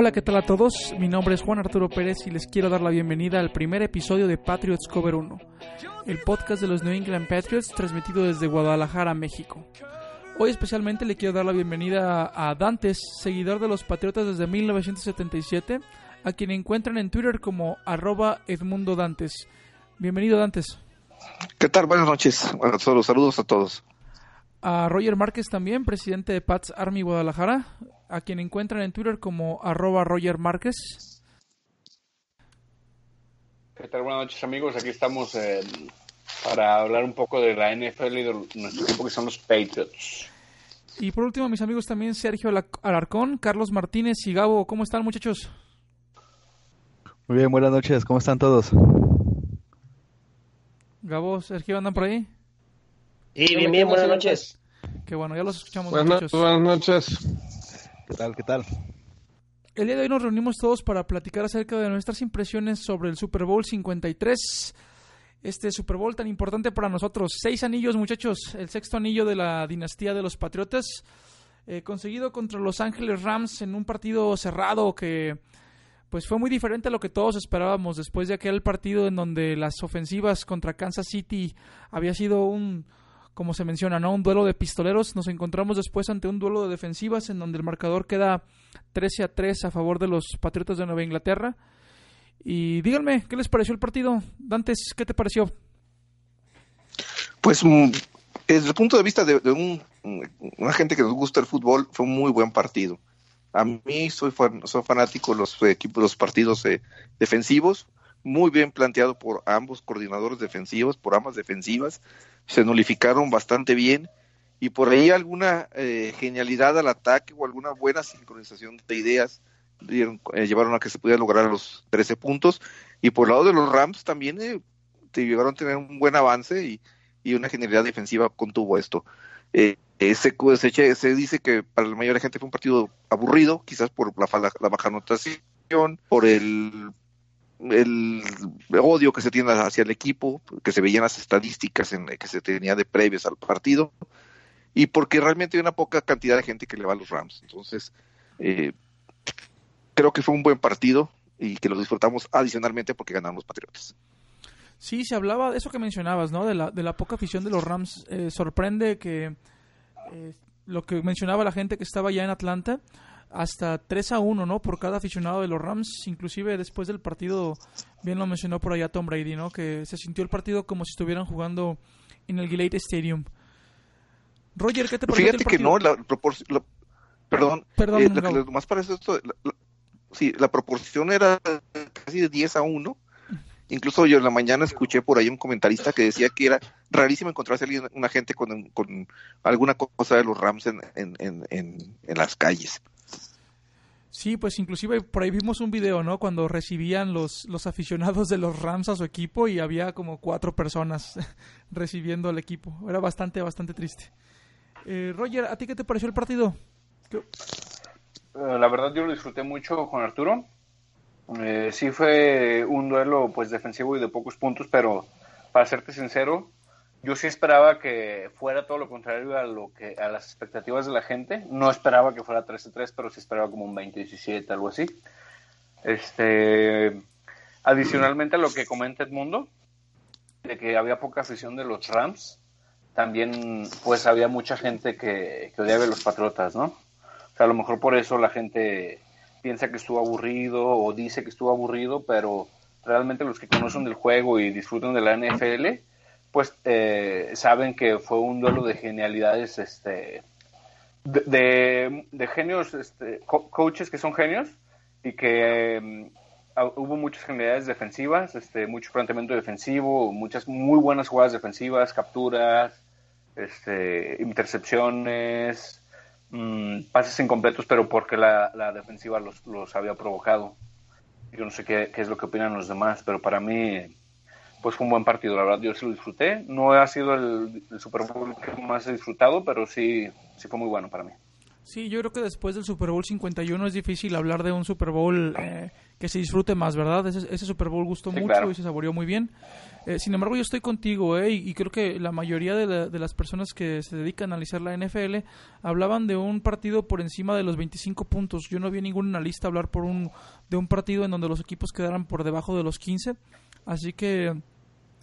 Hola, ¿qué tal a todos? Mi nombre es Juan Arturo Pérez y les quiero dar la bienvenida al primer episodio de Patriots Cover 1, el podcast de los New England Patriots transmitido desde Guadalajara, México. Hoy especialmente le quiero dar la bienvenida a Dantes, seguidor de los Patriotas desde 1977, a quien encuentran en Twitter como arroba Edmundo Dantes. Bienvenido Dantes. ¿Qué tal? Buenas noches. Bueno, solo saludos a todos. A Roger Márquez también, presidente de Pats Army Guadalajara, a quien encuentran en Twitter como arroba Roger Márquez. ¿Qué tal? Buenas noches amigos, aquí estamos eh, para hablar un poco de la NFL y de nuestro equipo que son los Patriots. Y por último, mis amigos también Sergio Alarcón, Carlos Martínez y Gabo. ¿Cómo están muchachos? Muy bien, buenas noches, ¿cómo están todos? Gabo, Sergio, ¿andan por ahí? Sí, bien, bien, buenas noches. Qué bueno, ya los escuchamos. Buenas, buenas noches. ¿Qué tal? ¿Qué tal? El día de hoy nos reunimos todos para platicar acerca de nuestras impresiones sobre el Super Bowl 53. Este Super Bowl tan importante para nosotros. Seis anillos, muchachos. El sexto anillo de la dinastía de los Patriotas. Eh, conseguido contra Los Ángeles Rams en un partido cerrado que pues fue muy diferente a lo que todos esperábamos después de aquel partido en donde las ofensivas contra Kansas City había sido un como se menciona, ¿no? Un duelo de pistoleros. Nos encontramos después ante un duelo de defensivas en donde el marcador queda 13 a 3 a favor de los Patriotas de Nueva Inglaterra. Y díganme, ¿qué les pareció el partido? Dantes, ¿qué te pareció? Pues mm, desde el punto de vista de, un, una gente que nos gusta el fútbol, fue un muy buen partido. A mí soy, soy fanático de los equipos, los partidos eh, defensivos, muy bien planteado por ambos coordinadores defensivos, por ambas defensivas. Se nulificaron bastante bien. Y por ahí alguna eh, genialidad al ataque o alguna buena sincronización de ideas eh, llevaron a que se pudiera lograr los 13 puntos. Y por el lado de los Rams también eh, te llevaron a tener un buen avance y, una genialidad defensiva contuvo esto. Eh, se, se, se, dice que para la mayoría de la gente fue un partido aburrido, quizás por la, la baja anotación, por el el odio que se tiene hacia el equipo, que se veían las estadísticas en, que se tenía de previos al partido, y porque realmente hay una poca cantidad de gente que le va a los Rams. Entonces, eh, creo que fue un buen partido y que lo disfrutamos adicionalmente porque ganaron los Patriotas. Sí, se hablaba de eso que mencionabas, ¿no? De la, de la poca afición de los Rams. Eh, sorprende que eh, lo que mencionaba la gente que estaba ya en Atlanta, hasta 3 a 1, ¿no? Por cada aficionado de los Rams, inclusive después del partido, bien lo mencionó por allá Tom Brady, ¿no? Que se sintió el partido como si estuvieran jugando en el Gillette Stadium. Roger, ¿qué te pareció Fíjate que no, la proporción, perdón, perdón eh, lo que más parece esto, la, sí, la proporción era casi de 10 a 1. Incluso yo en la mañana escuché por ahí un comentarista que decía que era rarísimo encontrarse alguien, una gente con, con alguna cosa de los Rams en, en, en, en las calles. Sí, pues inclusive por ahí vimos un video, ¿no? Cuando recibían los, los aficionados de los Rams a su equipo y había como cuatro personas recibiendo al equipo. Era bastante, bastante triste. Eh, Roger, ¿a ti qué te pareció el partido? Eh, la verdad yo lo disfruté mucho con Arturo. Eh, sí fue un duelo pues defensivo y de pocos puntos, pero para serte sincero, yo sí esperaba que fuera todo lo contrario a lo que a las expectativas de la gente. No esperaba que fuera 13-3, pero sí esperaba como un 20-17, algo así. Este, adicionalmente a lo que comenta Edmundo, de que había poca afición de los Rams, también pues había mucha gente que, que odiaba a los Patriotas, ¿no? O sea, a lo mejor por eso la gente piensa que estuvo aburrido o dice que estuvo aburrido, pero realmente los que conocen del juego y disfrutan de la NFL pues eh, saben que fue un duelo de genialidades, este, de, de, genios, este, coaches que son genios y que mm, hubo muchas genialidades defensivas, este, mucho planteamiento defensivo, muchas muy buenas jugadas defensivas, capturas, este, intercepciones, mm, pases incompletos, pero porque la, la defensiva los, los, había provocado. Yo no sé qué, qué es lo que opinan los demás, pero para mí pues fue un buen partido, la verdad, yo sí lo disfruté. No ha sido el, Super Bowl que más he disfrutado, pero sí, sí fue muy bueno para mí. Sí, yo creo que después del Super Bowl 51 es difícil hablar de un Super Bowl eh, que se disfrute más, ¿verdad? Ese, ese Super Bowl gustó mucho y se saboreó muy bien. Eh, sin embargo, yo estoy contigo, ¿eh? Y, creo que la mayoría de, de, las personas que se dedican a analizar la NFL hablaban de un partido por encima de los 25 puntos. Yo no vi ningún analista hablar por un, de un partido en donde los equipos quedaran por debajo de los 15. Así que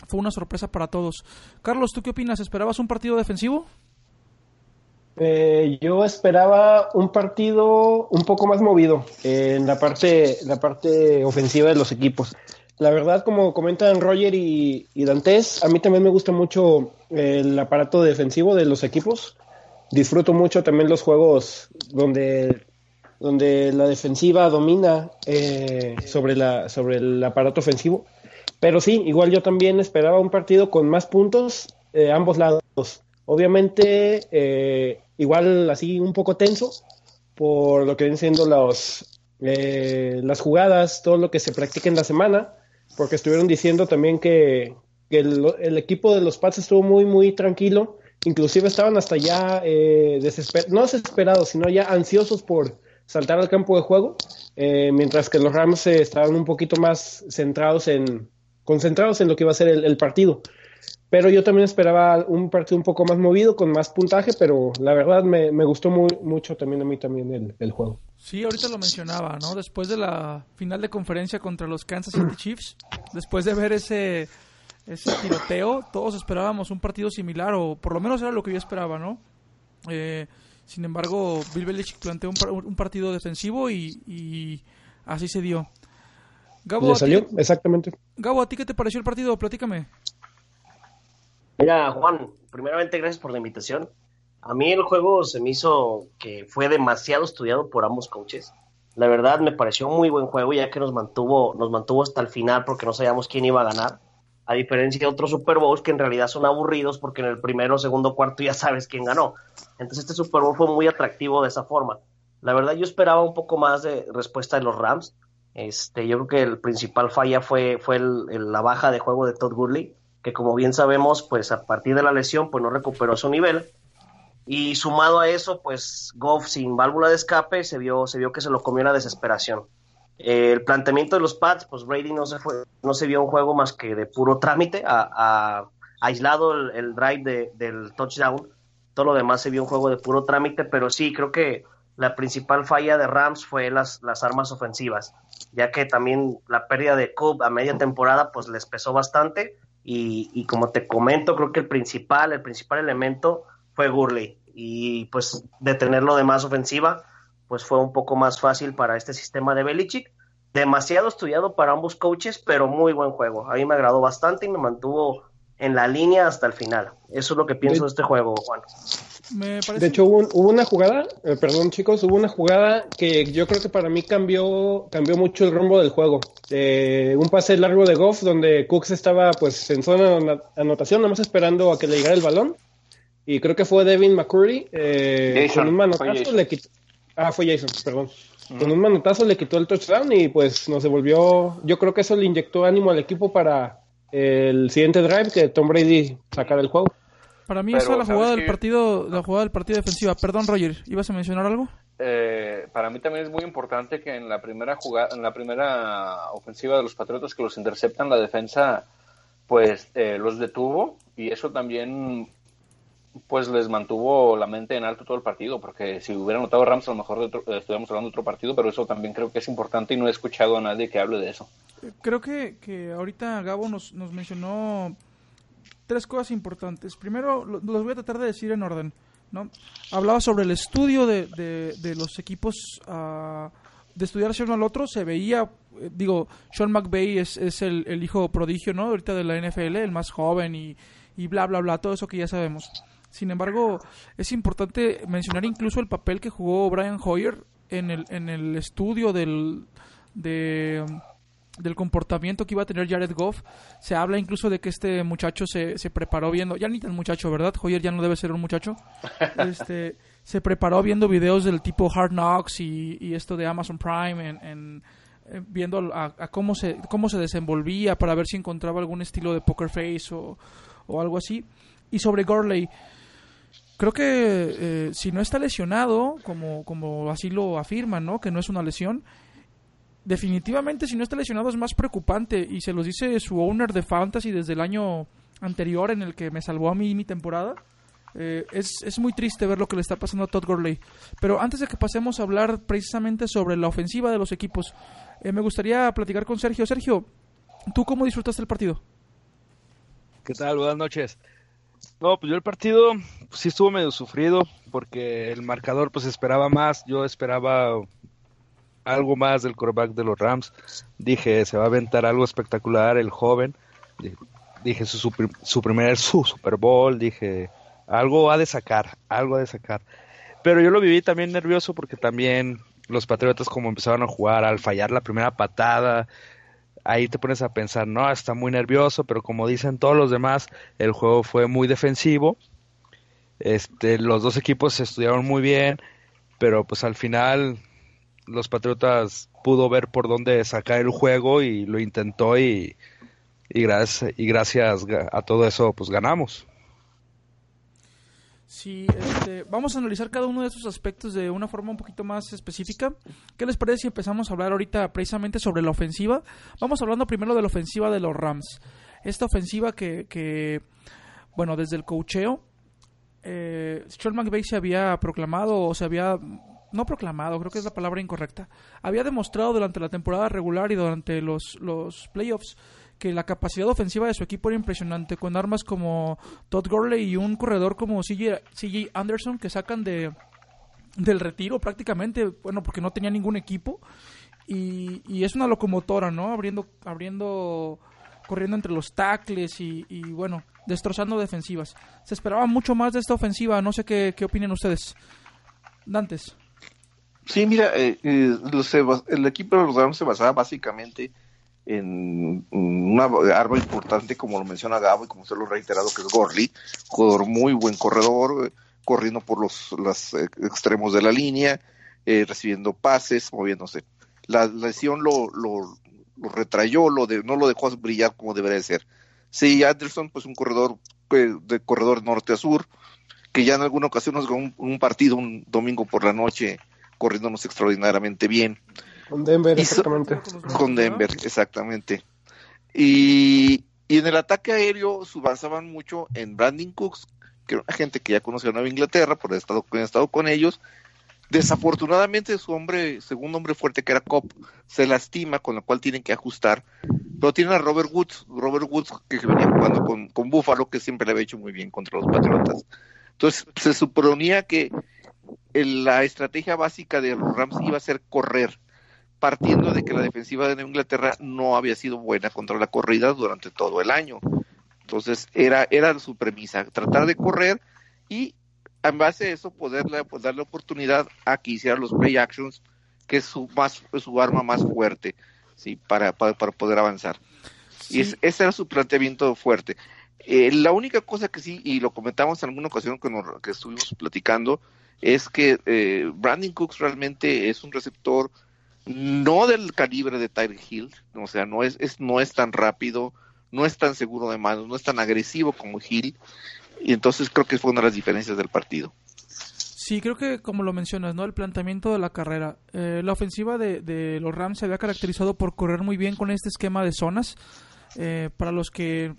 fue una sorpresa para todos. Carlos, ¿tú qué opinas? ¿Esperabas un partido defensivo? Eh, yo esperaba un partido un poco más movido en la parte, la parte ofensiva de los equipos. La verdad, como comentan Roger y, y Dantes, a mí también me gusta mucho el aparato defensivo de los equipos. Disfruto mucho también los juegos donde, donde la defensiva domina eh, sobre, la, sobre el aparato ofensivo. Pero sí, igual yo también esperaba un partido con más puntos eh, ambos lados. Obviamente, eh, igual así un poco tenso por lo que vienen siendo los, eh, las jugadas, todo lo que se practica en la semana, porque estuvieron diciendo también que, el, equipo de los Pats estuvo muy, muy tranquilo, inclusive estaban hasta ya eh, no desesperados, sino ya ansiosos por saltar al campo de juego, eh, mientras que los Rams estaban un poquito más centrados en, concentrados en lo que iba a ser el partido. Pero yo también esperaba un partido un poco más movido, con más puntaje, pero la verdad me, gustó muy, mucho también a mí también el, juego. Sí, ahorita lo mencionaba, ¿no? Después de la final de conferencia contra los Kansas City Chiefs, después de ver ese, ese tiroteo, todos esperábamos un partido similar, o por lo menos era lo que yo esperaba, ¿no? Eh, sin embargo, Bill Belichick planteó un, partido defensivo y, así se dio. Gabo, salió? Exactamente. Gabo, ¿a ti qué te pareció el partido? Platícame. Mira, Juan, primeramente gracias por la invitación. A mí el juego se me hizo que fue demasiado estudiado por ambos coaches. La verdad me pareció un muy buen juego ya que nos mantuvo, nos mantuvo hasta el final porque no sabíamos quién iba a ganar. A diferencia de otros Super Bowls que en realidad son aburridos porque en el primero, segundo, cuarto ya sabes quién ganó. Entonces este Super Bowl fue muy atractivo de esa forma. La verdad yo esperaba un poco más de respuesta de los Rams. Este, yo creo que el principal falla fue, fue la baja de juego de Todd Gurley que como bien sabemos, pues a partir de la lesión, pues no recuperó su nivel. Y sumado a eso, pues Goff sin válvula de escape se vio, se vio que se lo comió la desesperación. el planteamiento de los Pats, pues Brady no se fue, no se vio un juego más que de puro trámite, a, aislado el, drive del touchdown. Todo lo demás se vio un juego de puro trámite, pero sí, creo que la principal falla de Rams fue las, las armas ofensivas, ya que también la pérdida de Cobb a media temporada pues les pesó bastante y, como te comento, creo que el principal, el principal elemento fue Gurley. Y pues detenerlo de más ofensiva, pues fue un poco más fácil para este sistema de Belichick. Demasiado estudiado para ambos coaches, pero muy buen juego. A mí me agradó bastante y me mantuvo en la línea hasta el final. Eso es lo que pienso de este juego, Juan. De hecho, hubo, una jugada, eh, perdón chicos, hubo una jugada que yo creo que para mí cambió, cambió mucho el rumbo del juego. Eh, un pase largo de Goff donde Cooks estaba pues en zona de anotación, nada más esperando a que le llegara el balón. Y creo que fue Devin McCurry eh, con un manotazo le quitó. Ah, fue Jason, perdón. Con un manotazo le quitó el touchdown y pues nos devolvió. Yo creo que eso le inyectó ánimo al equipo para el siguiente drive que Tom Brady sacara el juego. Para mí esa es la jugada del partido, la jugada del partido defensiva. Perdón, Roger, ¿ibas a mencionar algo? Eh, para mí también es muy importante que en la primera jugada, en la primera ofensiva de los Patriotas que los interceptan, la defensa pues eh, los detuvo y eso también pues les mantuvo la mente en alto todo el partido, porque si hubiera notado Rams a lo mejor de estuviéramos hablando de otro partido, pero eso también creo que es importante y no he escuchado a nadie que hable de eso. Creo que, que ahorita Gabo nos, nos mencionó tres cosas importantes. Primero, los voy a tratar de decir en orden. ¿no? Hablaba sobre el estudio de, de, los equipos, uh, de estudiarse uno al otro. Se veía, eh, digo, Sean McVay es, es el, el, hijo prodigio ¿no? ahorita de la NFL, el más joven y, y bla, bla, bla, todo eso que ya sabemos. Sin embargo, es importante mencionar incluso el papel que jugó Brian Hoyer en el, en el estudio del, de del comportamiento que iba a tener Jared Goff. Se habla incluso de que este muchacho se, se preparó viendo, ya ni tan muchacho, ¿verdad? Hoyer ya no debe ser un muchacho. Este, se preparó viendo videos del tipo Hard Knocks y, y esto de Amazon Prime en, eh, viendo a, cómo se cómo se desenvolvía para ver si encontraba algún estilo de poker face o, o algo así. Y sobre Gorley, creo que eh, si no está lesionado, como, como así lo afirman, ¿no? Que no es una lesión, definitivamente si no está lesionado es más preocupante y se los dice su owner de fantasy desde el año anterior en el que me salvó a mí mi temporada. Eh, es, es, muy triste ver lo que le está pasando a Todd Gurley. Pero antes de que pasemos a hablar precisamente sobre la ofensiva de los equipos, eh, me gustaría platicar con Sergio. Sergio, ¿tú cómo disfrutaste el partido? ¿Qué tal? Buenas noches. No, pues yo el partido pues, sí estuvo medio sufrido porque el marcador pues esperaba más. Yo esperaba algo más del quarterback de los Rams. Dije, se va a aventar algo espectacular el joven. Dije, su, su primer su Super Bowl. Dije, algo ha de sacar, algo ha de sacar. Pero yo lo viví también nervioso porque también los Patriotas como empezaron a jugar al fallar la primera patada, ahí te pones a pensar, no, está muy nervioso, pero como dicen todos los demás, el juego fue muy defensivo. Este, los dos equipos se estudiaron muy bien, pero pues al final los Patriotas pudo ver por dónde sacar el juego y lo intentó y, y, gracias, y gracias a todo eso pues ganamos. Sí, este, vamos a analizar cada uno de estos aspectos de una forma un poquito más específica. ¿Qué les parece si empezamos a hablar ahorita precisamente sobre la ofensiva? Vamos hablando primero de la ofensiva de los Rams. Esta ofensiva que, que bueno, desde el cocheo, eh, Sean McVay se había proclamado o se había no proclamado, creo que es la palabra incorrecta, había demostrado durante la temporada regular y durante los, los playoffs que la capacidad ofensiva de su equipo era impresionante, con armas como Todd Gurley y un corredor como CJ, Anderson que sacan de del retiro prácticamente, bueno, porque no tenía ningún equipo y, y es una locomotora, ¿no? Abriendo, abriendo, corriendo entre los tackles y, y, bueno, destrozando defensivas. Se esperaba mucho más de esta ofensiva, no sé qué, qué opinan ustedes. Dantes. Sí, mira, eh, eh, el equipo de los Rams se basaba básicamente en una arma importante, como lo menciona Gabo y como se lo he reiterado, que es Gorley, jugador muy buen corredor, corriendo por los, los extremos de la línea, eh, recibiendo pases, moviéndose. La, lesión lo, lo, lo retrayó, lo de, no lo dejó brillar como debería ser. Sí, Anderson, pues un corredor de corredor norte a sur, que ya en alguna ocasión nos un, un partido un domingo por la noche corriéndonos extraordinariamente bien. Con Denver, exactamente. Con Denver, exactamente. Y, y en el ataque aéreo avanzaban mucho en Brandon Cooks, que era una gente que ya conocía a Nueva Inglaterra, por haber estado, estado con ellos. Desafortunadamente su hombre, segundo hombre fuerte que era Cop, se lastima, con lo cual tienen que ajustar. Pero tienen a Robert Woods, Robert Woods que venía jugando con, con Buffalo, que siempre le había hecho muy bien contra los Patriotas. Entonces se suponía que la estrategia básica de los Rams iba a ser correr partiendo de que la defensiva de Inglaterra no había sido buena contra la corrida durante todo el año. Entonces era, era su premisa, tratar de correr y en base a eso poderle pues, darle oportunidad a que hiciera los play actions, que es su, más, su arma más fuerte, ¿sí? para, para, poder avanzar. Y ese era su planteamiento fuerte. Eh, la única cosa que sí, y lo comentamos en alguna ocasión que, que estuvimos platicando, es que eh, Brandon Cooks realmente es un receptor no del calibre de Tyre Hill, o sea, no es, es, no es tan rápido, no es tan seguro de manos, no es tan agresivo como Hill, y entonces creo que fue una de las diferencias del partido. Sí, creo que como lo mencionas, ¿no? El planteamiento de la carrera. Eh, la ofensiva de, de, los Rams se había caracterizado por correr muy bien con este esquema de zonas. Eh, para los que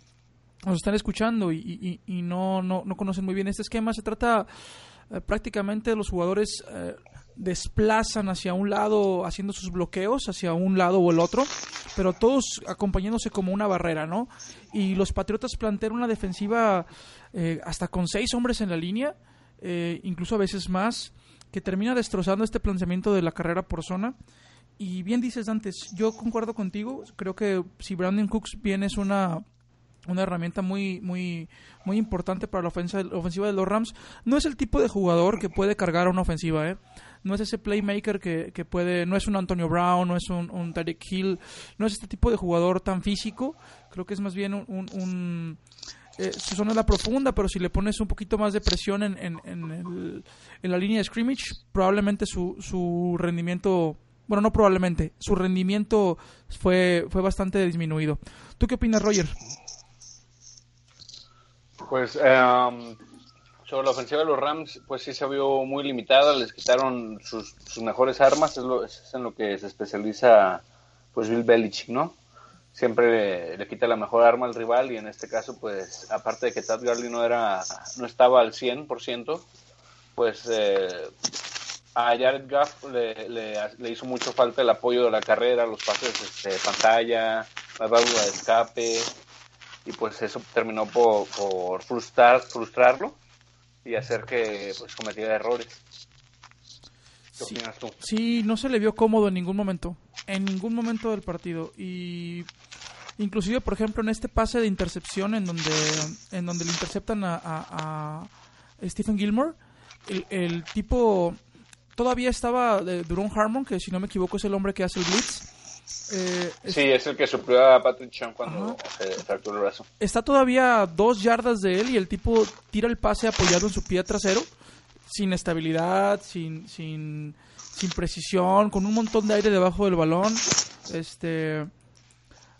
nos están escuchando y, y, y no, no, no, conocen muy bien este esquema, se trata eh, prácticamente los jugadores eh, desplazan hacia un lado haciendo sus bloqueos hacia un lado o el otro, pero todos acompañándose como una barrera, ¿no? Y los Patriotas plantean una defensiva eh, hasta con seis hombres en la línea, eh, incluso a veces más, que termina destrozando este planteamiento de la carrera por zona. Y bien dices antes, yo concuerdo contigo, creo que si Brandon Cooks bien es una una herramienta muy muy muy importante para la ofensa, ofensiva de los Rams. No es el tipo de jugador que puede cargar a una ofensiva, ¿eh? no es ese playmaker que, que puede, no es un Antonio Brown, no es un, un Tarek Hill, no es este tipo de jugador tan físico, creo que es más bien un, un, eh, su zona es la profunda, pero si le pones un poquito más de presión en, en, en, el, en la línea de scrimmage, probablemente su, su rendimiento, bueno, no probablemente, su rendimiento fue, fue bastante disminuido. ¿Tú qué opinas, Roger? Pues, um, sobre la ofensiva de los Rams, pues sí se vio muy limitada, les quitaron sus, mejores armas, es, lo, es en lo que se especializa pues Bill Belichick, ¿no? Siempre le, quita la mejor arma al rival y en este caso, pues aparte de que Tad Gurley no, era, no estaba al 100%, pues eh, a Jared Goff le, le, hizo mucho falta el apoyo de la carrera, los pases de este, pantalla, la válvula de escape, y pues eso terminó por, por frustrar, frustrarlo y hacer que pues cometiera errores. ¿Qué sí, opinas tú? Sí, no se le vio cómodo en ningún momento, en ningún momento del partido y inclusive por ejemplo en este pase de intercepción en donde en donde le interceptan a, a, Stephen Gilmore, el, el, tipo todavía estaba de Duron Harmon, que si no me equivoco es el hombre que hace el blitz eh, sí, es el que suplió a Patrick Chung cuando se fracturó el brazo. Está todavía a dos yardas de él y el tipo tira el pase apoyado en su pie trasero, sin estabilidad, sin, sin, sin precisión, con un montón de aire debajo del balón. Este,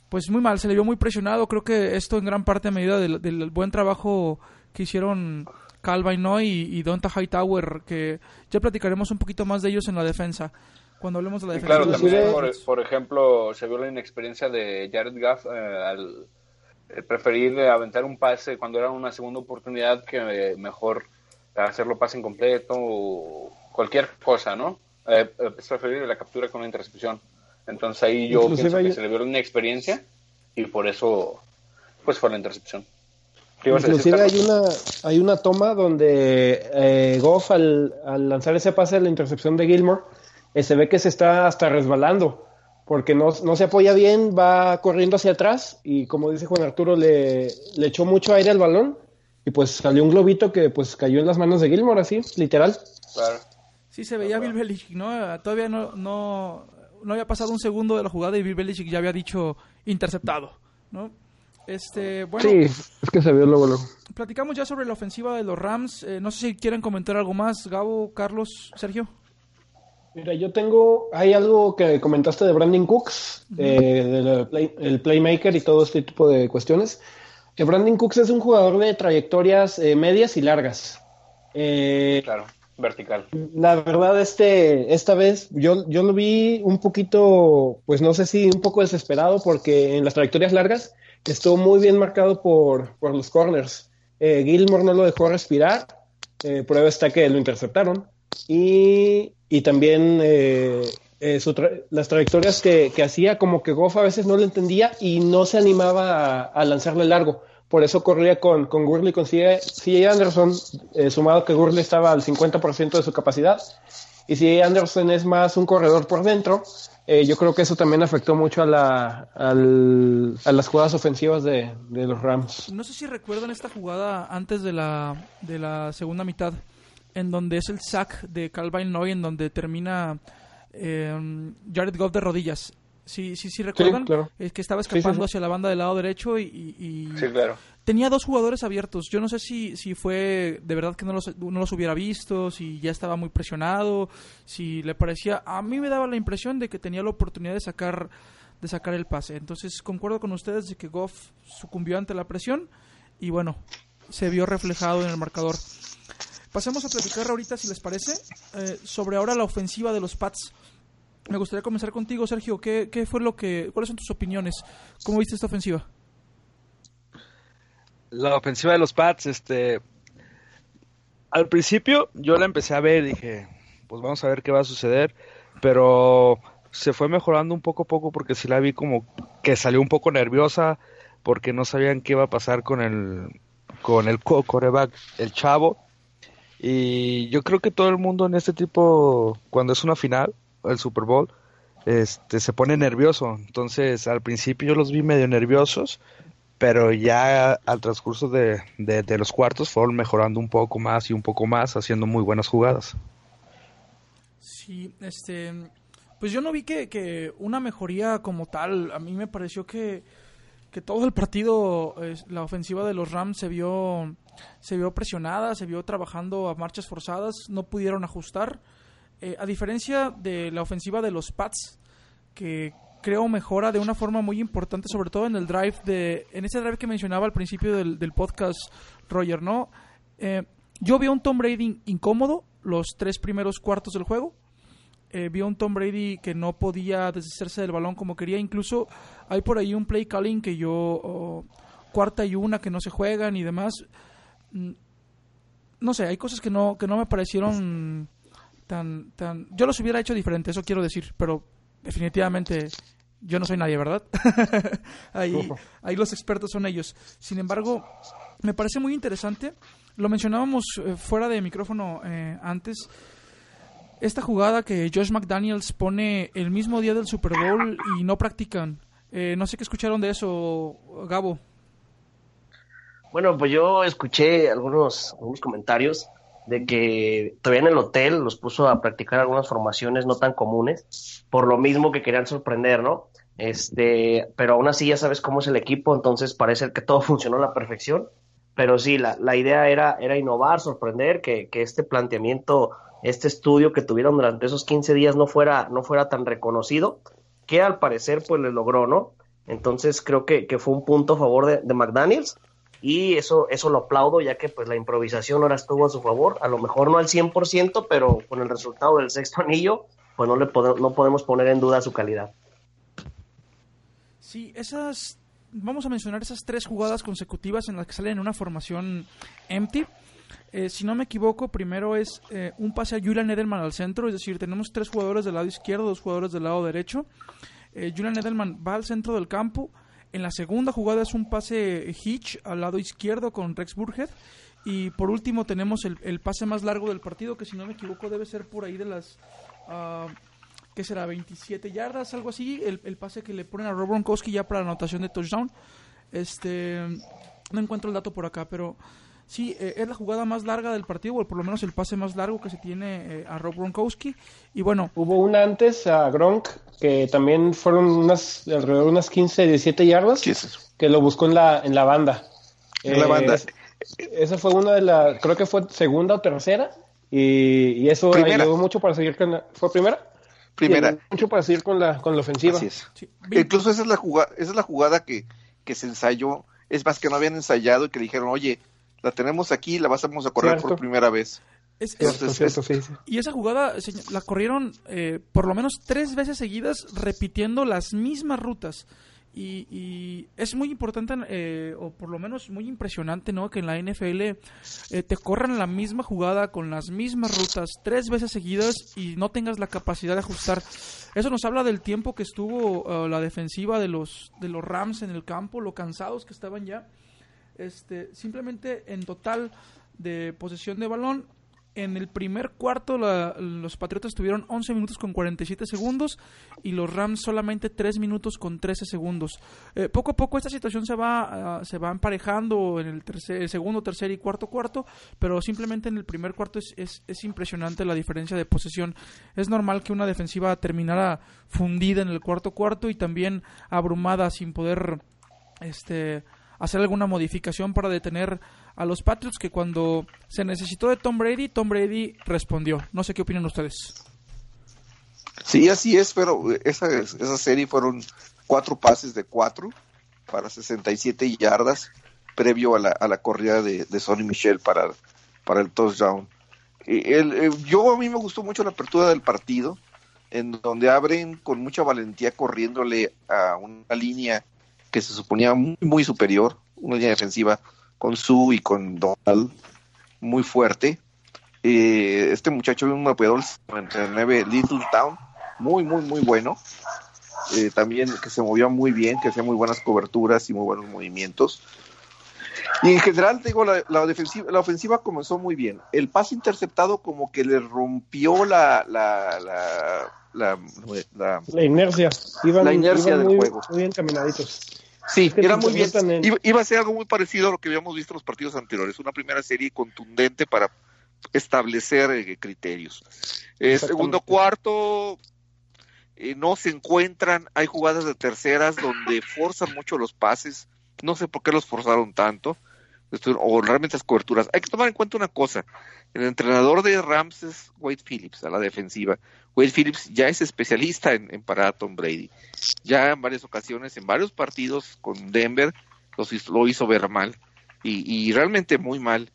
pues muy mal, se le vio muy presionado. Creo que esto en gran parte a medida del, buen trabajo que hicieron Calvin Noy y, y Donta Hightower, que ya platicaremos un poquito más de ellos en la defensa cuando hablemos de la defensa. claro, también, por, ejemplo, se vio la inexperiencia de Jared Goff eh, al preferir aventar un pase cuando era una segunda oportunidad que mejor hacerlo pase incompleto o cualquier cosa, ¿no? Eh, es preferir la captura con la intercepción. Entonces ahí yo pienso que se le vio una inexperiencia y por eso pues fue la intercepción. Inclusive hay una, hay una toma donde eh, Goff al, al lanzar ese pase a la intercepción de Gilmore eh, se ve que se está hasta resbalando, porque no, se apoya bien, va corriendo hacia atrás y como dice Juan Arturo, le, le echó mucho aire al balón y pues salió un globito que pues cayó en las manos de Gilmore, así, literal. Claro. Sí, se veía Bill Belichick, ¿no? Todavía no, no, no había pasado un segundo de la jugada y Bill Belichick ya había dicho interceptado, ¿no? Este, bueno, sí, es que se vio luego, luego. Platicamos ya sobre la ofensiva de los Rams. Eh, no sé si quieren comentar algo más, Gabo, Carlos, Sergio. Mira, yo tengo, hay algo que comentaste de Brandon Cooks, eh, del el playmaker y todo este tipo de cuestiones. Que Brandon Cooks es un jugador de trayectorias eh, medias y largas. Eh, claro, vertical. La verdad, este, esta vez yo, yo lo vi un poquito, pues no sé si un poco desesperado, porque en las trayectorias largas estuvo muy bien marcado por, por los corners. Gilmore no lo dejó respirar, prueba está que lo interceptaron. Y y también eh, eh, las trayectorias que, hacía, como que Goff a veces no le entendía y no se animaba a, lanzarle largo. Por eso corría con, con Gurley, con CJ Anderson, eh, sumado que Gurley estaba al 50% de su capacidad. Y si Anderson es más un corredor por dentro, yo creo que eso también afectó mucho a, la, a las jugadas ofensivas de, de, los Rams. No sé si recuerdan esta jugada antes de la, de la segunda mitad en donde es el sack de Calvin Noy, en donde termina eh, Jared Goff de rodillas. Sí, sí, sí, recuerdan es que estaba escapando hacia la banda del lado derecho y, claro. tenía dos jugadores abiertos. Yo no sé si, si fue de verdad que no los, no los hubiera visto, si ya estaba muy presionado, si le parecía. A mí me daba la impresión de que tenía la oportunidad de sacar de sacar el pase. Entonces concuerdo con ustedes de que Goff sucumbió ante la presión y bueno, se vio reflejado en el marcador. Pasemos a platicar ahorita, si les parece, eh, sobre ahora la ofensiva de los Pats. Me gustaría comenzar contigo, Sergio. ¿Qué, ¿Qué, fue lo que, cuáles son tus opiniones? ¿Cómo viste esta ofensiva? La ofensiva de los Pats, este, al principio yo la empecé a ver dije, pues vamos a ver qué va a suceder, pero se fue mejorando un poco a poco porque sí la vi como que salió un poco nerviosa porque no sabían qué iba a pasar con el con el coreback, el chavo y yo creo que todo el mundo en este tipo, cuando es una final, el Super Bowl, este, se pone nervioso. Entonces, al principio yo los vi medio nerviosos, pero ya al transcurso de, de, los cuartos fueron mejorando un poco más y un poco más, haciendo muy buenas jugadas. Sí, este, pues yo no vi que, que una mejoría como tal. A mí me pareció que, que todo el partido, la ofensiva de los Rams se vio se vio presionada, se vio trabajando a marchas forzadas, no pudieron ajustar. Eh, a diferencia de la ofensiva de los Pats, que creo mejora de una forma muy importante, sobre todo en el drive de, en ese drive que mencionaba al principio del, podcast Roger, ¿no? Eh, yo vi un Tom Brady incómodo los tres primeros cuartos del juego. Eh, vi a un Tom Brady que no podía deshacerse del balón como quería. Incluso hay por ahí un play calling que yo, cuarta y una que no se juegan y demás. Mm, no sé, hay cosas que no, que no me parecieron tan, tan... Yo los hubiera hecho diferente, eso quiero decir, pero definitivamente yo no soy nadie, ¿verdad? ahí, ahí los expertos son ellos. Sin embargo, me parece muy interesante. Lo mencionábamos eh, fuera de micrófono eh, antes. Esta jugada que Josh McDaniels pone el mismo día del Super Bowl y no practican. Eh, no sé qué escucharon de eso, Gabo. Bueno, pues yo escuché algunos, algunos comentarios de que todavía en el hotel los puso a practicar algunas formaciones no tan comunes, por lo mismo que querían sorprender, ¿no? Este, pero aún así ya sabes cómo es el equipo, entonces parece que todo funcionó a la perfección. Pero sí, la, la idea era, era innovar, sorprender, que, que este planteamiento, este estudio que tuvieron durante esos 15 días no fuera, no fuera tan reconocido, que al parecer pues le logró, ¿no? Entonces creo que, que fue un punto a favor de, de McDaniels y eso, eso lo aplaudo ya que pues la improvisación ahora estuvo a su favor, a lo mejor no al 100%, pero con el resultado del sexto anillo, pues no, le no podemos poner en duda su calidad. Sí, esas, vamos a mencionar esas tres jugadas consecutivas en las que salen en una formación empty. Eh, si no me equivoco, primero es eh, un pase a Julian Edelman al centro, es decir, tenemos tres jugadores del lado izquierdo, dos jugadores del lado derecho. Eh, Julian Edelman va al centro del campo. En la segunda jugada es un pase Hitch al lado izquierdo con Rex Burhead. Y por último tenemos el, el, pase más largo del partido, que si no me equivoco debe ser por ahí de las... Uh, ¿qué será? 27 yardas, algo así, el, el, pase que le ponen a Rob Gronkowski ya para la anotación de touchdown. Este, no encuentro el dato por acá, pero sí, eh, es la jugada más larga del partido, o por lo menos el pase más largo que se tiene eh, a Rob Gronkowski. Y bueno. Hubo una antes a Gronk, que también fueron unas, alrededor de unas 15, 17 yardas, que lo buscó en la, en la banda. En eh, la banda. Es, esa fue una de las, creo que fue segunda o tercera, y, y eso primera. ayudó mucho para seguir con la, ¿Fue primera? primera. mucho para seguir con la, con la ofensiva. Así es. Sí. Incluso esa es la jugada, esa es la jugada que, que se ensayó. Es más que no habían ensayado y que dijeron, oye, la tenemos aquí, la vamos a correr Cierto. por primera vez. Es, Cierto, cierto, sí, sí. Y esa jugada la corrieron eh, por lo menos tres veces seguidas repitiendo las mismas rutas. Y, y, es muy importante, eh, o por lo menos muy impresionante, ¿no? Que en la NFL eh, te corran la misma jugada con las mismas rutas tres veces seguidas y no tengas la capacidad de ajustar. Eso nos habla del tiempo que estuvo uh, la defensiva de los, de los Rams en el campo, lo cansados que estaban ya. Este, simplemente en total de posesión de balón, en el primer cuarto los Patriotas tuvieron 11 minutos con 47 segundos y los Rams solamente 3 minutos con 13 segundos. Eh, poco a poco esta situación se va, uh, se va emparejando en el, tercer, el, segundo, tercer y cuarto cuarto, pero simplemente en el primer cuarto es, es, es, impresionante la diferencia de posesión. Es normal que una defensiva terminara fundida en el cuarto cuarto y también abrumada sin poder este, hacer alguna modificación para detener a los Patriots que cuando se necesitó de Tom Brady, Tom Brady respondió. No sé qué opinan ustedes. Sí, así es, pero esa, esa serie fueron cuatro pases de cuatro para 67 yardas previo a la, a la corrida de, de Sonny Michel para, para el touchdown. El, el, yo a mí me gustó mucho la apertura del partido, en donde abren con mucha valentía corriéndole a una línea que se suponía muy, muy superior, una línea defensiva con Su y con Donald muy fuerte. Eh, este muchacho un mapeador 99 Little Town, muy, muy, muy bueno. Eh, también que se movía muy bien, que hacía muy buenas coberturas y muy buenos movimientos. Y en general, digo, la, la, defensiva, la ofensiva comenzó muy bien. El pase interceptado como que le rompió la, la, la, la, la, la inercia. Iban, la inercia iban del muy, juego. Muy bien caminaditos. Sí, que era muy bien. En... Iba, iba, a ser algo muy parecido a lo que habíamos visto en los partidos anteriores. Una primera serie contundente para establecer eh, criterios. Eh, segundo cuarto, eh, no se encuentran. Hay jugadas de terceras donde forzan mucho los pases. No sé por qué los forzaron tanto. O realmente las coberturas. Hay que tomar en cuenta una cosa. El entrenador de Rams es Wade Phillips, a la defensiva. Wade Phillips ya es especialista en, parar a Tom Brady. Ya en varias ocasiones, en varios partidos con Denver, los, lo hizo ver mal. Y, realmente muy mal.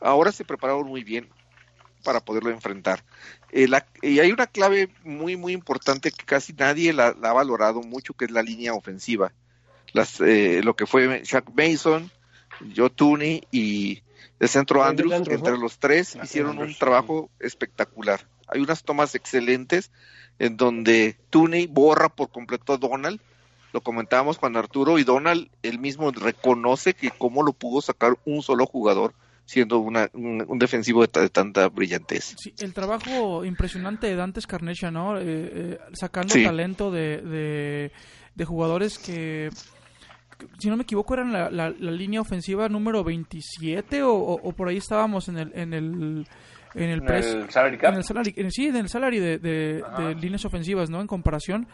ahora se prepararon muy bien para poderlo enfrentar. Eh, y hay una clave muy, muy importante que casi nadie la, ha valorado mucho, que es la línea ofensiva. Las, eh, lo que fue Shaq Mason, Joe Tooney y el centro Andrews, entre los tres hicieron un trabajo espectacular. Hay unas tomas excelentes en donde Tooney borra por completo a Donald, lo comentábamos con Arturo, y Donald él mismo reconoce que cómo lo pudo sacar un solo jugador siendo una, un, defensivo de, tanta brillantez. Sí, el trabajo impresionante de Dante Carnecha, ¿no? Eh, eh, sacando talento de, de, jugadores que, si no me equivoco, eran la, la, línea ofensiva número 27 o, o, por ahí estábamos en el, en el en el, salary cap? En el salary, sí, en el salary de, de, líneas ofensivas, ¿no? En comparación.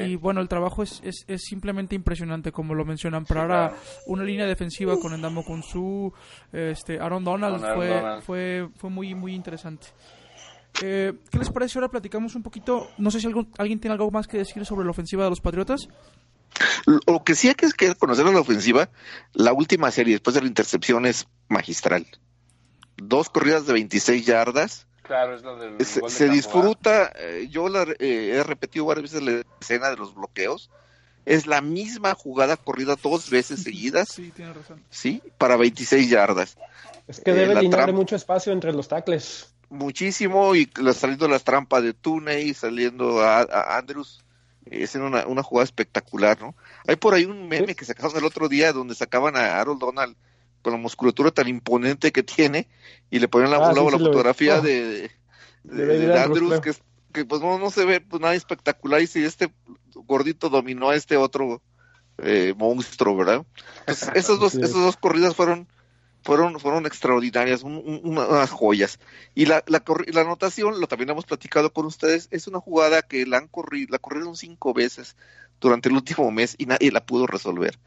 Y bueno, el trabajo es, es, es, simplemente impresionante, como lo mencionan. Pero ahora una línea defensiva con Endamo con su este, Aaron Donald, fue, fue fue muy muy interesante. Eh, ¿Qué les parece? Ahora platicamos un poquito. No sé si alguien tiene algo más que decir sobre la ofensiva de los Patriotas. Lo que sí hay que conocer en la ofensiva, la última serie después de la intercepción es magistral dos corridas de 26 yardas. Claro, es lo del se, disfruta, eh, yo la, eh, he repetido varias veces la escena de los bloqueos. Es la misma jugada corrida dos veces seguidas. Sí, tiene razón. Sí, para 26 yardas. Es que debe eh, mucho espacio entre los tacles. Muchísimo, y saliendo las trampas de Tuney, saliendo a, Andrews. Es una, una jugada espectacular, ¿no? Hay por ahí un meme que sacaron el otro día donde sacaban a Harold Donald con la musculatura tan imponente que tiene y le ponen la, ah, la, fotografía de, de, Andrews que, que, pues no, se ve pues nada espectacular y si este gordito dominó a este otro eh, monstruo, ¿verdad? Pues esas dos, esas dos corridas fueron fueron fueron extraordinarias, unas joyas. Y la, la, la anotación, lo también hemos platicado con ustedes, es una jugada que la han corrido, la corrieron cinco veces durante el último mes y nadie la pudo resolver.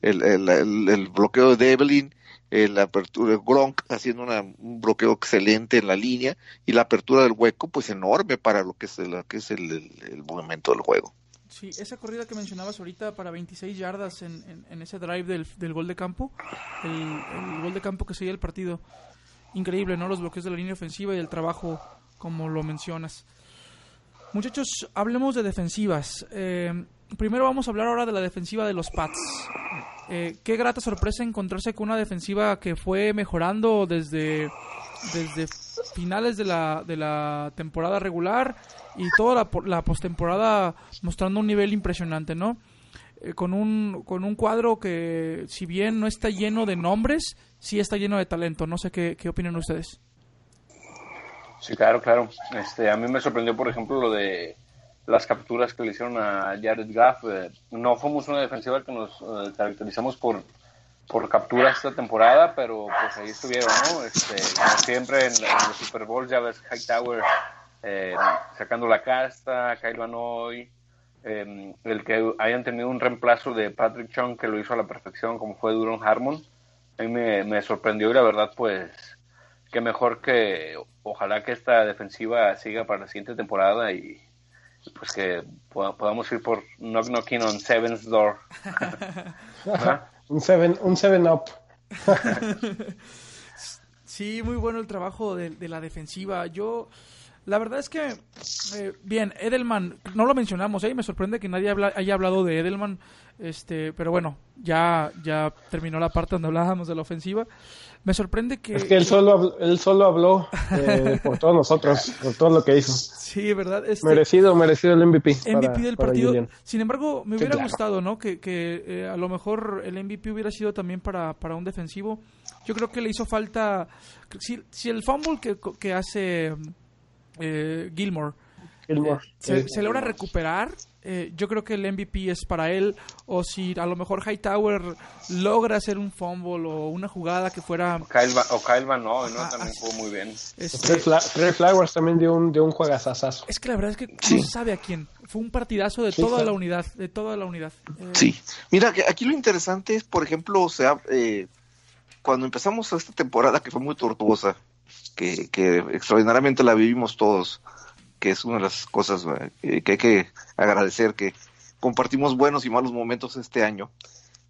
El, el, el, bloqueo de Evelyn, la apertura de Gronk haciendo un bloqueo excelente en la línea y la apertura del hueco pues enorme para lo que es, el, que es el, movimiento del juego. Sí, esa corrida que mencionabas ahorita para 26 yardas en, en, ese drive del, del, gol de campo, el, gol de campo que seguía el partido, increíble, ¿no? Los bloqueos de la línea ofensiva y el trabajo como lo mencionas. Muchachos, hablemos de defensivas. Eh, primero vamos a hablar ahora de la defensiva de los Pats. Eh, qué grata sorpresa encontrarse con una defensiva que fue mejorando desde, desde finales de la, de la temporada regular y toda la, la postemporada mostrando un nivel impresionante, ¿no? Eh, con, un, con un cuadro que, si bien no está lleno de nombres, sí está lleno de talento. No sé qué, qué opinan ustedes. Sí, claro, claro. Este, a mí me sorprendió, por ejemplo, lo de las capturas que le hicieron a Jared Gaff. Eh, no fuimos una defensiva que nos eh, caracterizamos por, por capturas esta temporada, pero pues ahí estuvieron, ¿no? Este, como siempre en, los Super Bowl ya ves Hightower eh, sacando la casta, Kyle Van Hoy, em, el que hayan tenido un reemplazo de Patrick Chung que lo hizo a la perfección como fue Duron Harmon, a mí me, me sorprendió y la verdad pues que mejor que ojalá que esta defensiva siga para la siguiente temporada y, pues que podamos ir por knock knocking on Seven's door. un seven, un seven up. sí, muy bueno el trabajo de, de la defensiva. Yo la verdad es que, eh, bien, Edelman, no lo mencionamos, ¿eh? me sorprende que nadie haya hablado de Edelman, este, pero bueno, ya, ya terminó la parte donde hablábamos de la ofensiva. Me sorprende que... Es que él solo, él solo habló eh, por todos nosotros, por todo lo que hizo. Sí, ¿verdad? Este, merecido, merecido el MVP. MVP del partido. Sin embargo, me hubiera gustado, ¿no? Que, que eh, a lo mejor el MVP hubiera sido también para, para un defensivo. Yo creo que le hizo falta... Si, si el fumble que, que hace eh, Gilmore. Eh, se, logra recuperar, eh, yo creo que el MVP es para él. O si a lo mejor Hightower logra hacer un fumble o una jugada que fuera. O Kyle, o Kyle Van ¿no? También jugó muy bien. Este... Red Flowers también dio un, dio un juegazazazo. Es que la verdad es que no se sabe a quién. Fue un partidazo de toda la unidad. De toda la unidad. Sí. Mira, aquí lo interesante es, por ejemplo, o sea, cuando empezamos esta temporada que fue muy tortuosa que, extraordinariamente la vivimos todos, que es una de las cosas eh, que hay que agradecer, que compartimos buenos y malos momentos este año.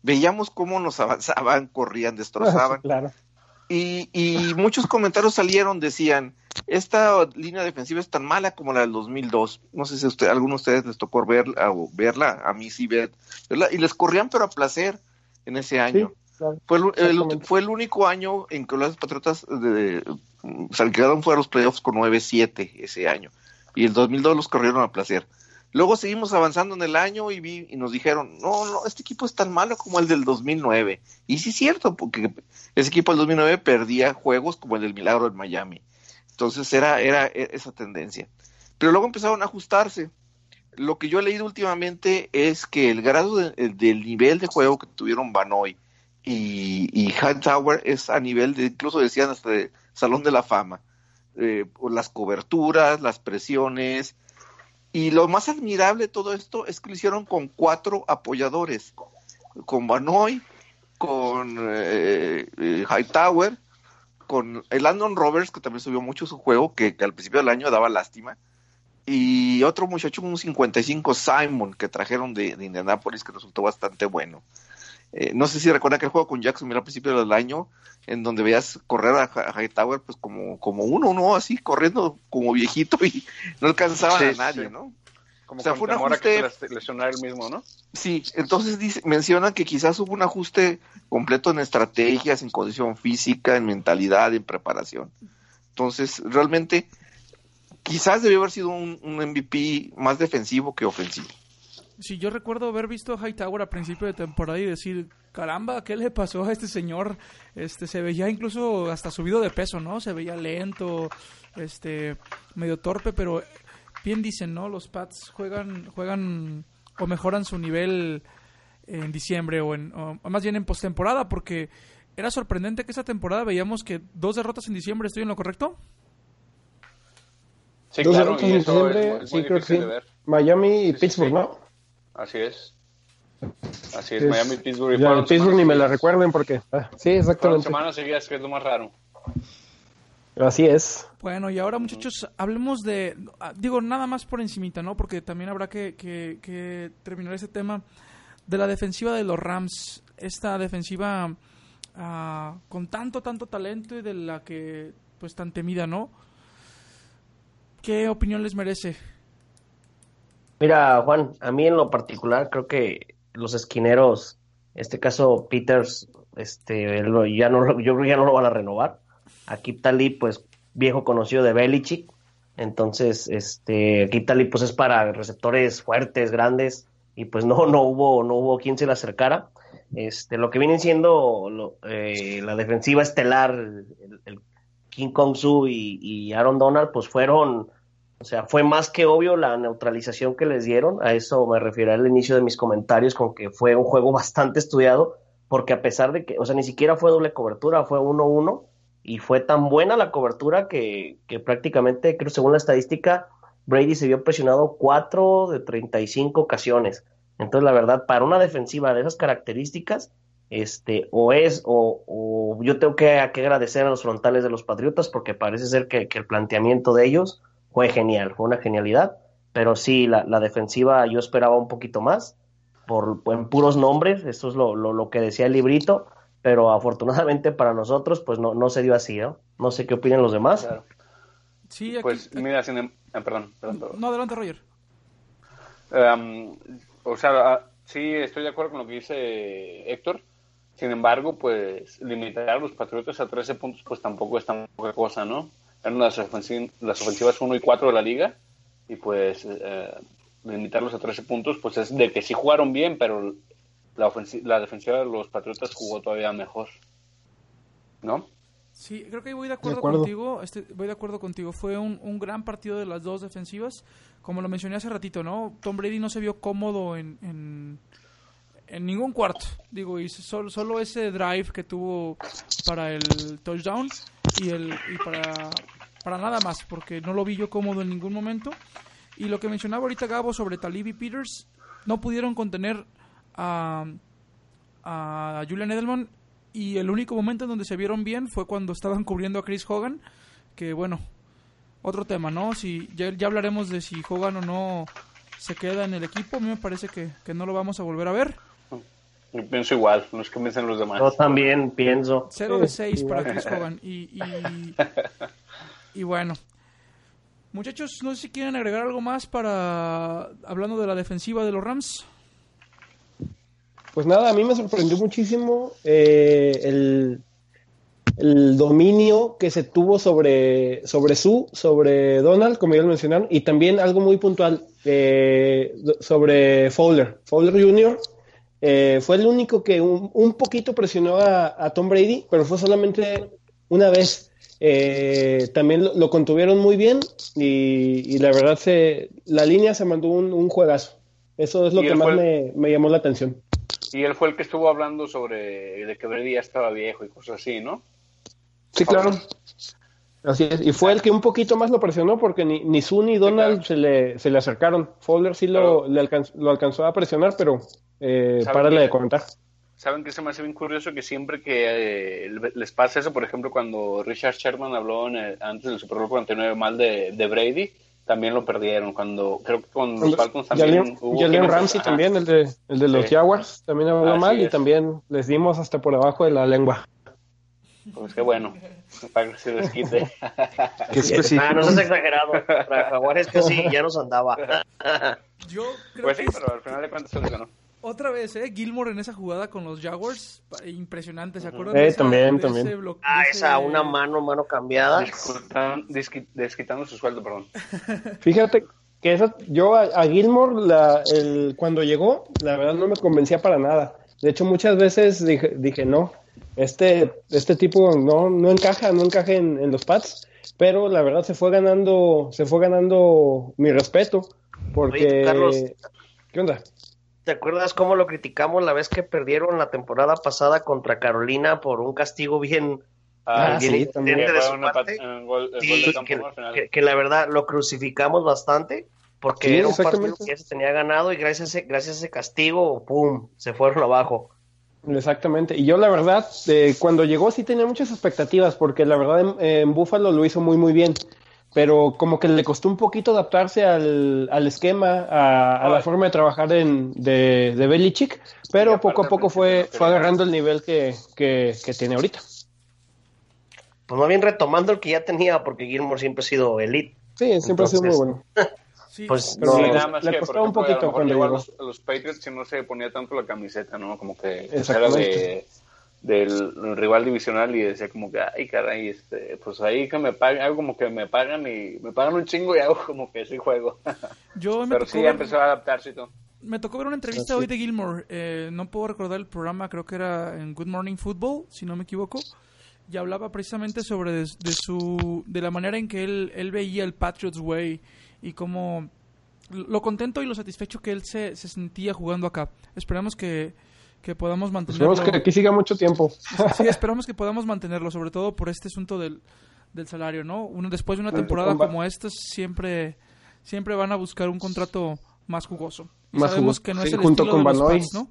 Veíamos cómo nos avanzaban, corrían, destrozaban. claro. Y, y muchos comentarios salieron, decían, esta línea defensiva es tan mala como la del 2002. No sé si a usted, a alguno de ustedes les tocó verla, o verla, a mí sí ver, verla, y les corrían pero a placer en ese año. Sí, claro. Fue el, fue el único año en que los Patriotas de, quedaron fuera de los playoffs con 9-7 ese año. Y el 2002 los corrieron a placer. Luego seguimos avanzando en el año y, vi, y nos dijeron, no, no, este equipo es tan malo como el del 2009. Y sí es cierto, porque ese equipo del 2009 perdía juegos como el del Milagro en Miami. Entonces era, era e- esa tendencia. Pero luego empezaron a ajustarse. Lo que yo he leído últimamente es que el grado de- del nivel de juego que tuvieron Banoy y, y Hightower es a nivel de, incluso decían hasta de Salón de la Fama. Eh, las coberturas, las presiones. Y lo más admirable de todo esto es que lo hicieron con cuatro apoyadores. Con Banoy, con eh, eh, Hightower, con el Landon Roberts, que también subió mucho su juego, que, al principio del año daba lástima. Y otro muchacho, un 55 Simon, que trajeron de, de Indianapolis, que resultó bastante bueno. Eh, no sé si recuerda que el juego con Jacksonville al principio del año, en donde veías correr a, a Hightower, pues como, como uno, ¿no? Así, corriendo como viejito y no alcanzaba Sí, a nadie, sí. ¿no? Como O sea, fue un que ajuste- se les- lesionara el mismo, ¿no? Sí, entonces dice, mencionan que quizás hubo un ajuste completo en estrategias, en condición física, en mentalidad, en preparación. Entonces, realmente, quizás debió haber sido un, un MVP más defensivo que ofensivo. Sí, yo recuerdo haber visto a Hightower a principio de temporada y decir, caramba, ¿qué le pasó a este señor? Este, se veía incluso hasta subido de peso, ¿no? Se veía lento, este, medio torpe, pero bien dicen, ¿no? Los Pats juegan, juegan o mejoran su nivel en diciembre o, en, o más bien en postemporada, porque era sorprendente que esa temporada veíamos que dos derrotas en diciembre, ¿estoy en lo correcto? Sí, Dos claro, derrotas y en eso diciembre, es muy, sí, creo que sí. de ver. Miami y Sí, sí, Pittsburgh, sí. ¿no? Así es. Así es, Es- Miami, Pittsburgh. y Ya, Pittsburgh ni me la recuerden porque... ah, sí, exactamente. semanas seguidas, que es lo más raro. Así es. Bueno, y ahora muchachos, hablemos de, ah, digo, nada más por encimita, ¿no? Porque también habrá que, que, que terminar ese tema de la defensiva de los Rams. Esta defensiva ah, con tanto, tanto talento y de la que, pues, tan temida, ¿no? ¿Qué opinión les merece? Mira, Juan, a mí en lo particular creo que los esquineros, en este caso Peters, este, lo- ya no, yo creo que ya no lo van a renovar. Aquí Talib, pues viejo conocido de Belichick, entonces, este, aquí Talib, pues es para receptores fuertes, grandes, y pues no, no hubo, no hubo quien se le acercara. Este, lo que viene siendo lo- eh, la defensiva estelar, el, el King Kong Su y, y Aaron Donald, pues fueron o sea, fue más que obvio la neutralización que les dieron. A eso me refiero al inicio de mis comentarios con que fue un juego bastante estudiado, porque a pesar de que, o sea, ni siquiera fue doble cobertura, fue 1-1 y fue tan buena la cobertura que, que prácticamente, creo según la estadística, Brady se vio presionado 4 de 35 ocasiones. Entonces, la verdad, para una defensiva de esas características, este, o es, o, o yo tengo que, agradecer a los frontales de los Patriotas, porque parece ser que el planteamiento de ellos fue genial, fue una genialidad, pero sí, la, la defensiva yo esperaba un poquito más, por, en puros nombres, esto es lo, lo, lo que decía el librito, pero afortunadamente para nosotros, pues no, no se dio así, ¿no? No sé qué opinan los demás. Claro. Sí, aquí- Pues mira, sin em- ah, perdón, perdón, perdón. No, adelante, Roger. Um, o sea, ah, sí, estoy de acuerdo con lo que dice Héctor. Sin embargo, pues limitar a los Patriotas a 13 puntos, pues tampoco es tan poca cosa, ¿no? Eran las, ofensi- las ofensivas 1 y 4 de la liga. Y pues eh, limitarlos a 13 puntos, pues es de que sí jugaron bien, pero la, ofensi- la defensiva de los Patriotas jugó todavía mejor. ¿No? Sí, creo que voy de acuerdo, acuerdo. contigo. Este, voy de acuerdo contigo. Fue un, un gran partido de las dos defensivas. Como lo mencioné hace ratito, ¿no? Tom Brady no se vio cómodo en, en, en ningún cuarto. Digo, y solo, solo ese drive que tuvo para el touchdown y, el, y para, para nada más, porque no lo vi yo cómodo en ningún momento. Y lo que mencionaba ahorita Gabo sobre Talib y Peters, no pudieron contener a, a Julian Edelman y el único momento en donde se vieron bien fue cuando estaban cubriendo a Chris Hogan, que bueno, otro tema, ¿no? Si ya, ya hablaremos de si Hogan o no se queda en el equipo, a mí me parece que, que no lo vamos a volver a ver. Yo pienso igual, no es que piensen los demás. Yo también pienso. 0 de 6 para Chris Hogan. Y, y, y bueno. Muchachos, no sé si quieren agregar algo más para hablando de la defensiva de los Rams. Pues nada, a mí me sorprendió muchísimo eh, el, el dominio que se tuvo sobre, sobre Su, sobre Donald, como ya lo mencionaron, y también algo muy puntual eh, sobre Fowler. Fowler Jr. Eh, fue el único que un, un poquito presionó a, a, Tom Brady, pero fue solamente una vez. Eh, también lo, lo, contuvieron muy bien y, y la verdad se, la línea se mandó un, un juegazo. Eso es lo que más me, me llamó la atención. Y él fue el que estuvo hablando sobre de que Brady ya estaba viejo y cosas así, ¿no? Sí, claro. Así es. Y fue el que un poquito más lo presionó porque ni, ni Su ni Donald se, le, se le acercaron. Fowler sí lo, le alcanzó, lo alcanzó a presionar, pero eh, párale de contar. ¿Saben que se me hace bien curioso que siempre que eh, les pasa eso, por ejemplo, cuando Richard Sherman habló el, antes del Super Bowl 49 mal de, de Brady, también lo perdieron. Cuando creo que con los Falcons también. Jalen Ramsey también, el de, el de los sí. Jaguars, también habló Así mal es. y también les dimos hasta por debajo de la lengua. Pues qué bueno, para que se les quite. ¿Qué ah, no seas exagerado. Para Jaguares que sí, ya nos andaba. Yo creo pues que sí, pero al final de cuentas se les ganó. Otra vez, ¿eh? Gilmore en esa jugada con los Jaguars, impresionante, ¿se acuerdan? Eh, de esa, también, de también. ese bloque- Ah, de esa, ese- una mano, mano cambiada. Desquitan- desqui- desquitando su sueldo, perdón. Fíjate que esa, yo a, a Gilmore, la, el, cuando llegó, la verdad no me convencía para nada. De hecho, muchas veces dije, dije no, este, este tipo no, no encaja, no encaja en, en los pads. Pero la verdad se fue ganando, se fue ganando mi respeto. Porque. Oye, Carlos. ¿Qué onda? ¿Te acuerdas cómo lo criticamos la vez que perdieron la temporada pasada contra Carolina por un castigo bien, Ah, bien sí, inteligente también. de Que la verdad lo crucificamos bastante porque Sí, era un partido que ya se tenía ganado y gracias a ese, gracias a ese castigo, ¡pum!, se fueron abajo. Exactamente. Y yo la verdad, eh, cuando llegó sí tenía muchas expectativas, porque la verdad en, en Buffalo lo hizo muy muy bien. Pero como que le costó un poquito adaptarse al, al esquema, a, a la forma de trabajar en, de, de Belichick, pero poco a poco fue, fue agarrando el nivel que, que, que tiene ahorita. Pues más bien retomando el que ya tenía, porque Gilmore siempre ha sido elite. Sí, siempre ha sido muy bueno. Sí, Pues Pero Sí, le nada más le que, costó por un poquito cuando llegó a los, a los Patriots y no se ponía tanto la camiseta, ¿no? Como que era de del rival divisional y decía como que, ay, caray, este, pues ahí que me pagan, hago como que me pagan y me pagan un chingo y hago como que sí juego. yo Pero tocó sí, ya ver- empezó a adaptarse y todo. Me tocó ver una entrevista Así. hoy de Gilmore. eh, no puedo recordar el programa, creo que era en Good Morning Football, si no me equivoco. Y hablaba precisamente sobre de, de su de la manera en que él, él veía el Patriots Way y cómo lo contento y lo satisfecho que él se, se sentía jugando acá. Esperamos que, que podamos mantenerlo. Esperemos que aquí siga mucho tiempo. Sí, esperamos que podamos mantenerlo, sobre todo por este asunto del, del salario, ¿no? Uno, después de una temporada como esta, siempre, siempre van a buscar un contrato más jugoso. Y Más sabemos jugoso, que no es el junto estilo con de los. Pats, ¿no?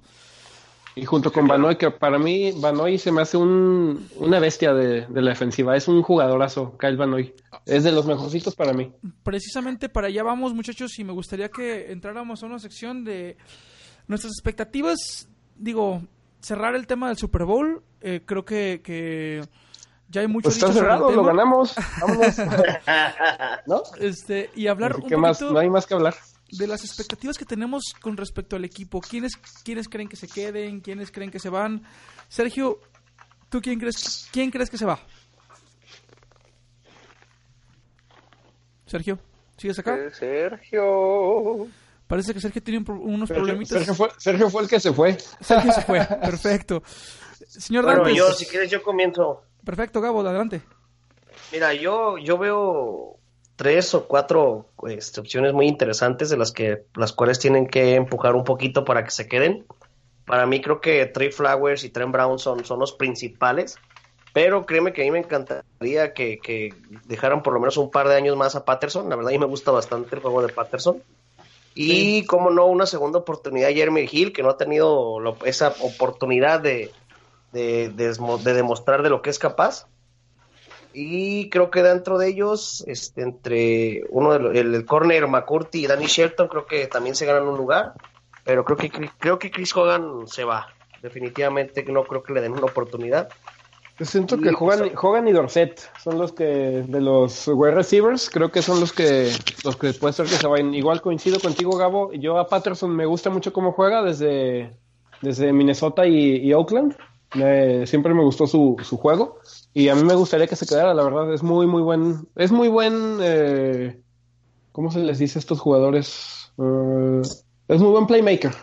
Y junto con Banoy, que para mí Banoy se me hace un, una bestia de, de la defensiva. Es un jugadorazo, Kyle Banoy. Es de los mejorcitos para mí. Precisamente para allá vamos, muchachos, y me gustaría que entráramos a una sección de nuestras expectativas. Digo, cerrar el tema del Super Bowl. eh, creo que, que ya hay mucho Pues está cerrado, lo ganamos. Vámonos. ¿No? Este, y hablar un más, no hay más que hablar. De las expectativas que tenemos con respecto al equipo. ¿Quiénes, ¿Quiénes creen que se queden? ¿Quiénes creen que se van? Sergio, ¿tú quién crees, quién crees que se va? Sergio, ¿sigues acá? Eh, Sergio. Parece que Sergio tiene un pro- unos Sergio, problemitas. Sergio fue, Sergio fue el que se fue. Sergio se fue, perfecto. Señor Bueno, Dantes. yo, si quieres, yo comienzo. Perfecto, Gabo, adelante. Mira, yo, yo veo tres o cuatro este, opciones muy interesantes de las que las cuales tienen que empujar un poquito para que se queden. Para mí creo que Trey Flowers y Trent Brown son, son los principales, pero créeme que a mí me encantaría que, que dejaran por lo menos un par de años más a Patterson. La verdad, a mí me gusta bastante el juego de Patterson. Y, como no, una segunda oportunidad a Jeremy Hill, que no ha tenido lo- esa oportunidad de, de, de demostrar de lo que es capaz. Y creo que dentro de ellos, este, entre uno de los- el, el corner McCurdy y Danny Shelton, creo que también se ganan un lugar. Pero creo que creo que Chris Hogan se va. definitivamente no creo que le den una oportunidad. Yo siento que Hogan, Hogan y Dorset son los que, de los wide receivers, creo que son los que, los que puede ser que se vayan. Igual coincido contigo, Gabo. Yo a Patterson me gusta mucho cómo juega desde, desde Minnesota y, Oakland. Siempre me gustó su, su juego. Y a mí me gustaría que se quedara, la verdad. Es muy, muy buen, es muy buen, eh, ¿cómo se les dice a estos jugadores? Eh, es muy buen playmaker,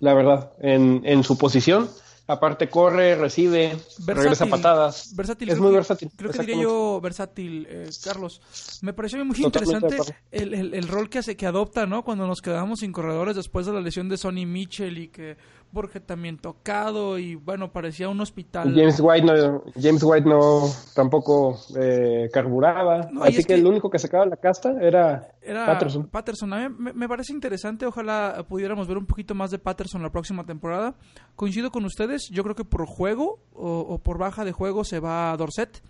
la verdad, en, en su posición Aparte corre, recibe, regresa patadas. Versátil, es muy versátil. Creo que diría yo versátil, eh, Carlos. Me pareció muy interesante el, el, el, rol que hace que adopta, ¿no? Cuando nos quedamos sin corredores después de la lesión de Sonny Mitchell y que Borges también tocado y bueno, parecía un hospital. James White no, James White no tampoco eh, carburaba, así que, el único que sacaba la casta era, Patterson. Patterson, a mí me, parece interesante, ojalá pudiéramos ver un poquito más de Patterson la próxima temporada. Coincido con ustedes, yo creo que por juego o, por baja de juego se va Dorset,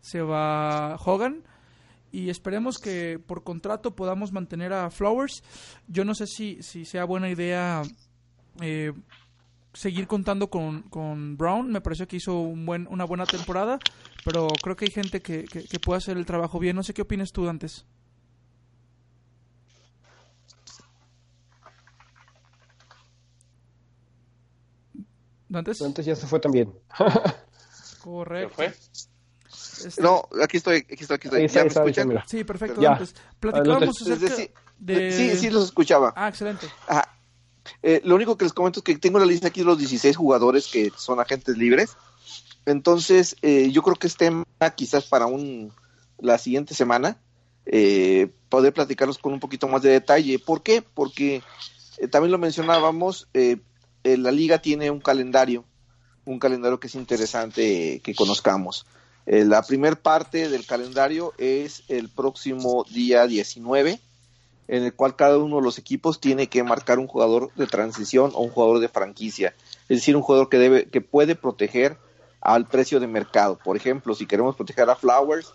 se va Hogan y esperemos que por contrato podamos mantener a Flowers. Yo no sé si, si sea buena idea eh, seguir contando con, con, Brown. Me pareció que hizo un buen, una buena temporada, pero creo que hay gente que, que, puede hacer el trabajo bien. No sé qué opinas tú, antes. ¿Dantes? Dantes ya se fue también. Correcto. fue? Este, no, aquí estoy, aquí estoy, aquí estoy. ¿Ya me escuchan? Sí, perfecto. Ya. Platicábamos acerca de... Sí, sí los escuchaba. Ah, excelente. Ajá. Eh, lo único que les comento es que tengo la lista aquí de los 16 jugadores que son agentes libres. Entonces, eh, yo creo que es tema quizás para un, la siguiente semana eh, poder platicarlos con un poquito más de detalle. ¿Por qué? Porque también lo mencionábamos, la liga tiene un calendario, un calendario que es interesante que conozcamos. la primer parte del calendario es el próximo día 19 en el cual cada uno de los equipos tiene que marcar un jugador de transición o un jugador de franquicia, es decir, un jugador que debe que puede proteger al precio de mercado. Por ejemplo, si queremos proteger a Flowers,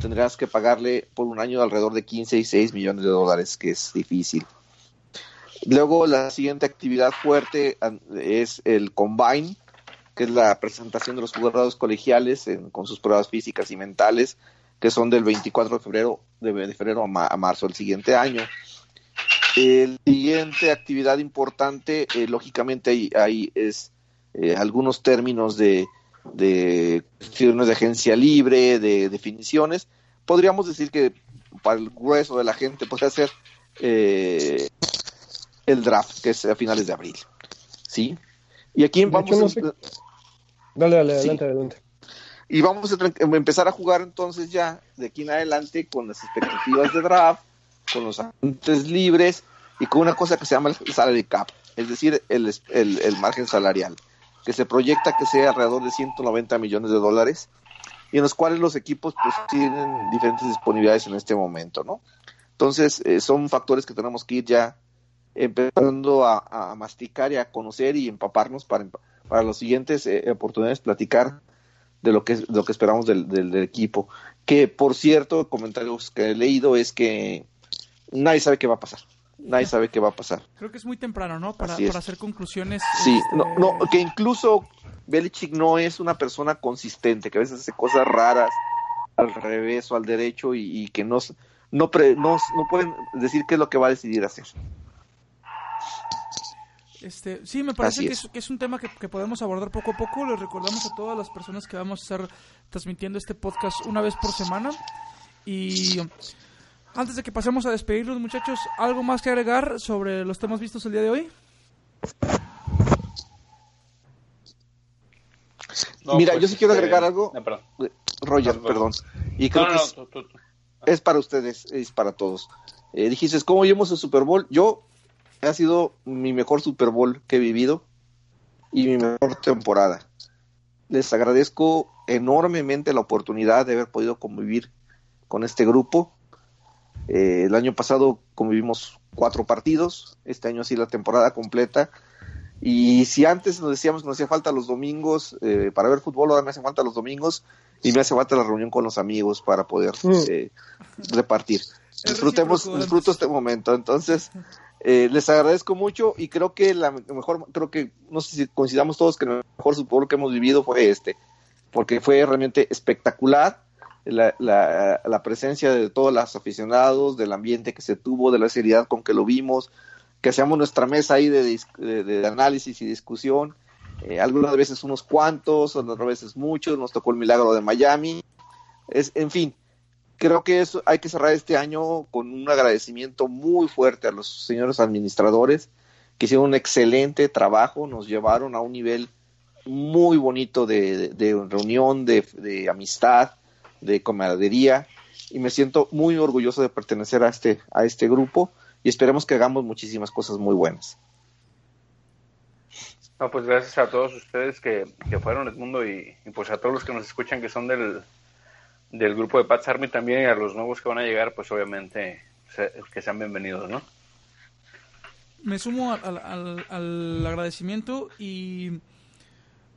tendrás que pagarle por un año alrededor de 15 y 6 millones de dólares, que es difícil. Luego la siguiente actividad fuerte es el combine, que es la presentación de los jugadores colegiales con sus pruebas físicas y mentales que son del 24 de febrero, de, febrero a, marzo del siguiente año. El siguiente actividad importante, eh, lógicamente, ahí, ahí es eh, algunos términos de, de de agencia libre, de definiciones. Podríamos decir que para el grueso de la gente puede ser eh, el draft, que es a finales de abril. ¿Sí? Y aquí vamos. Dale, dale, adelante, adelante. Y vamos a empezar a jugar entonces ya de aquí en adelante con las expectativas de draft, con los agentes libres y con una cosa que se llama el salary cap, es decir, el, el, margen salarial, que se proyecta que sea alrededor de 190 millones de dólares y en los cuales los equipos pues tienen diferentes disponibilidades en este momento, ¿no? Entonces, eh, son factores que tenemos que ir ya empezando a, masticar y a conocer y empaparnos para, para las siguientes eh, oportunidades platicar de lo que, lo que esperamos del, del, equipo. Que, por cierto, comentarios que he leído es que nadie sabe qué va a pasar. Nadie sabe qué va a pasar. Creo que es muy temprano, ¿no? Para, para hacer conclusiones. Sí, este, no, no, que incluso Belichick no es una persona consistente, que a veces hace cosas raras al revés o al derecho y, que no, no, no, no pueden decir qué es lo que va a decidir hacer. Este, sí, me parece que es. un tema que, podemos abordar poco a poco. Les recordamos a todas las personas que vamos a estar transmitiendo este podcast una vez por semana. Y antes de que pasemos a despedirnos, muchachos, ¿algo más que agregar sobre los temas vistos el día de hoy? Mira, pues, yo sí quiero agregar algo. Eh, Roger, perdón. Y creo que es, para ustedes, es para todos. Eh, dijiste, ¿cómo vimos el Super Bowl? Yo ha sido mi mejor Super Bowl que he vivido y mi mejor temporada. Les agradezco enormemente la oportunidad de haber podido convivir con este grupo. Eh, el año pasado convivimos cuatro partidos, este año sí la temporada completa. Y si antes nos decíamos que nos hacía falta los domingos eh, para ver fútbol, ahora me hace falta los domingos y me hace falta la reunión con los amigos para poder mm. eh, repartir. Disfrutemos, disfruto este momento. Entonces, Eh, les agradezco mucho y creo que la mejor, creo que, no sé si coincidamos todos que el mejor Super que hemos vivido fue este, porque fue realmente espectacular la, la, la, presencia de todos los aficionados, del ambiente que se tuvo, de la seriedad con que lo vimos, que hacíamos nuestra mesa ahí de, de, de análisis y discusión, eh, algunas veces unos cuantos, otras veces muchos, nos tocó el milagro de Miami, es, en fin, creo que eso hay que cerrar este año con un agradecimiento muy fuerte a los señores administradores que hicieron un excelente trabajo, nos llevaron a un nivel muy bonito de, reunión, de, de, amistad, de camaradería y me siento muy orgulloso de pertenecer a este, a este grupo y esperemos que hagamos muchísimas cosas muy buenas. No, pues gracias a todos ustedes que, que fueron Edmundo y, y pues a todos los que nos escuchan que son del, del grupo de Pats Army también y a los nuevos que van a llegar, pues obviamente se, que sean bienvenidos, ¿no? Me sumo al, al, al, agradecimiento y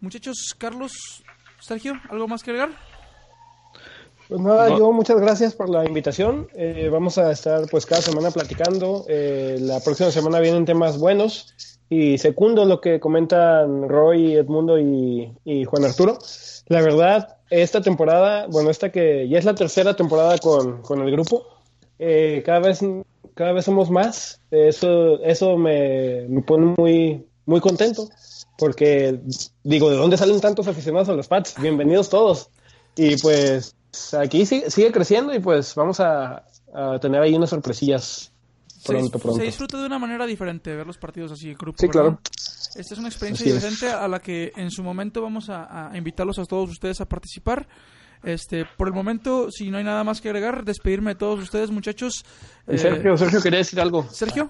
muchachos, Carlos, Sergio, ¿algo más que agregar? Pues nada, no. yo muchas gracias por la invitación. Eh, vamos a estar pues cada semana platicando. Eh, la próxima semana vienen temas buenos y secundo lo que comentan Roy, Edmundo y, y Juan Arturo. La verdad, esta temporada, bueno, esta que ya es la tercera temporada con, con el grupo, eh, cada vez cada vez somos más. Eso eso me, me, pone muy muy contento porque digo, ¿de dónde salen tantos aficionados a los Pats? Bienvenidos todos. Y pues aquí sigue, sigue creciendo y pues vamos a, a tener ahí unas sorpresillas pronto, se, pronto. Se disfruta de una manera diferente ver los partidos así en grupo. Sí, ¿verdad? claro. Esta es una experiencia así diferente es. a la que en su momento vamos a, a, invitarlos a todos ustedes a participar. Este, por el momento, si no hay nada más que agregar, despedirme de todos ustedes, muchachos. Eh, Sergio, Sergio quería decir algo. Sergio.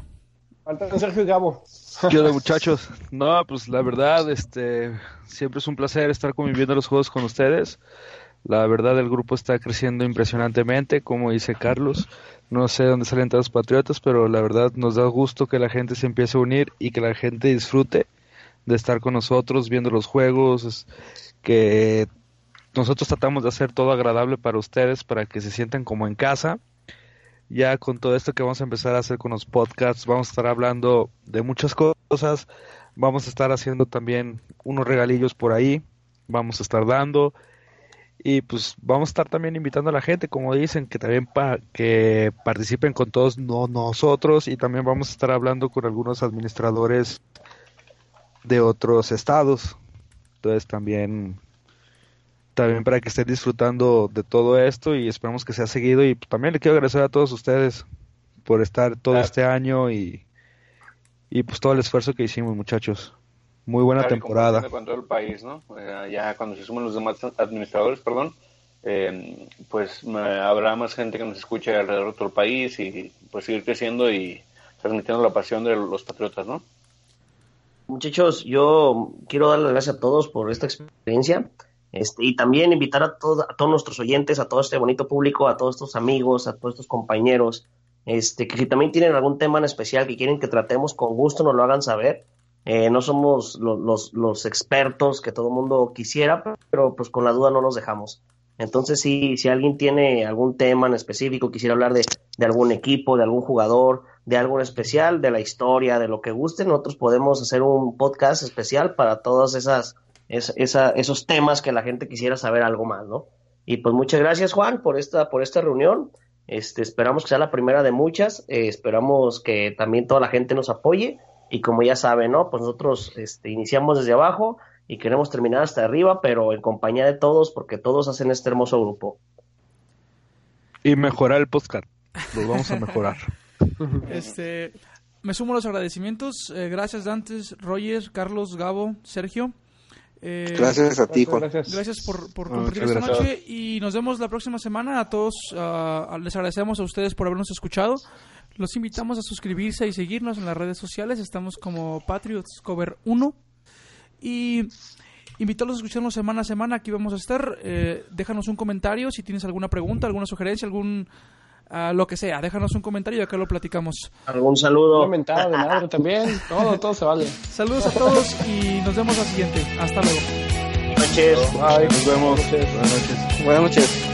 Faltan Sergio y Gabo. ¿Qué onda, muchachos? No, pues la verdad, este, siempre es un placer estar conviviendo los juegos con ustedes. La verdad, el grupo está creciendo impresionantemente, como dice Carlos. No sé dónde salen todos los patriotas, pero la verdad nos da gusto que la gente se empiece a unir y que la gente disfrute de estar con nosotros viendo los juegos, que nosotros tratamos de hacer todo agradable para ustedes, para que se sientan como en casa. Ya con todo esto que vamos a empezar a hacer con los podcasts, vamos a estar hablando de muchas cosas, vamos a estar haciendo también unos regalillos por ahí, vamos a estar dando y pues vamos a estar también invitando a la gente, como dicen, que también pa que participen con todos no nosotros y también vamos a estar hablando con algunos administradores de otros estados. Entonces también también para que estén disfrutando de todo esto y esperamos que sea seguido y también le quiero agradecer a todos ustedes por estar todo claro. este año y y pues todo el esfuerzo que hicimos, muchachos. Muy buena claro, temporada. Con todo el país, ¿no? Eh, ya cuando se suman los demás administradores, perdón, eh, pues habrá más gente que nos escuche alrededor de todo el país y pues seguir creciendo y transmitiendo la pasión de los patriotas, ¿no? Muchachos, yo quiero dar las gracias a todos por esta experiencia. Este, y también invitar a, todo, a todos nuestros oyentes, a todo este bonito público, a todos estos amigos, a todos estos compañeros, este, que si también tienen algún tema en especial que quieren que tratemos con gusto, nos lo hagan saber. Eh, no somos los, los, expertos que todo el mundo quisiera, pero pues con la duda no nos dejamos. Entonces, si, si alguien tiene algún tema en específico, quisiera hablar de, de, algún equipo, de algún jugador, de algo en especial, de la historia, de lo que guste, nosotros podemos hacer un podcast especial para todas esas es, esa, esos temas que la gente quisiera saber algo más, ¿no? Y pues muchas gracias, Juan, por esta, por esta reunión. Este, esperamos que sea la primera de muchas. Eh, esperamos que también toda la gente nos apoye. Y como ya saben, ¿no? Pues nosotros este, iniciamos desde abajo y queremos terminar hasta arriba, pero en compañía de todos, porque todos hacen este hermoso grupo. Y mejorar el podcast. Lo vamos a mejorar. este, me sumo a los agradecimientos. Eh, gracias, Dantes, Roger, Carlos, Gabo, Sergio. Eh, gracias a ti, Juan. Gracias, gracias por, por compartir esta gracias. noche y nos vemos la próxima semana. A todos uh, les agradecemos a ustedes por habernos escuchado. Los invitamos a suscribirse y seguirnos en las redes sociales. Estamos como Patriots Cover 1. Y invitarlos a escucharnos semana a semana. Aquí vamos a estar. Eh, déjanos un comentario si tienes alguna pregunta, alguna sugerencia, algún uh, lo que sea. Déjanos un comentario y acá lo platicamos. Algún saludo. Un mentada de madre también. Todo, todo se vale. Saludos a todos y nos vemos la siguiente. Hasta luego. Buenas noches. Bye. Nos vemos. Buenas noches. Buenas noches.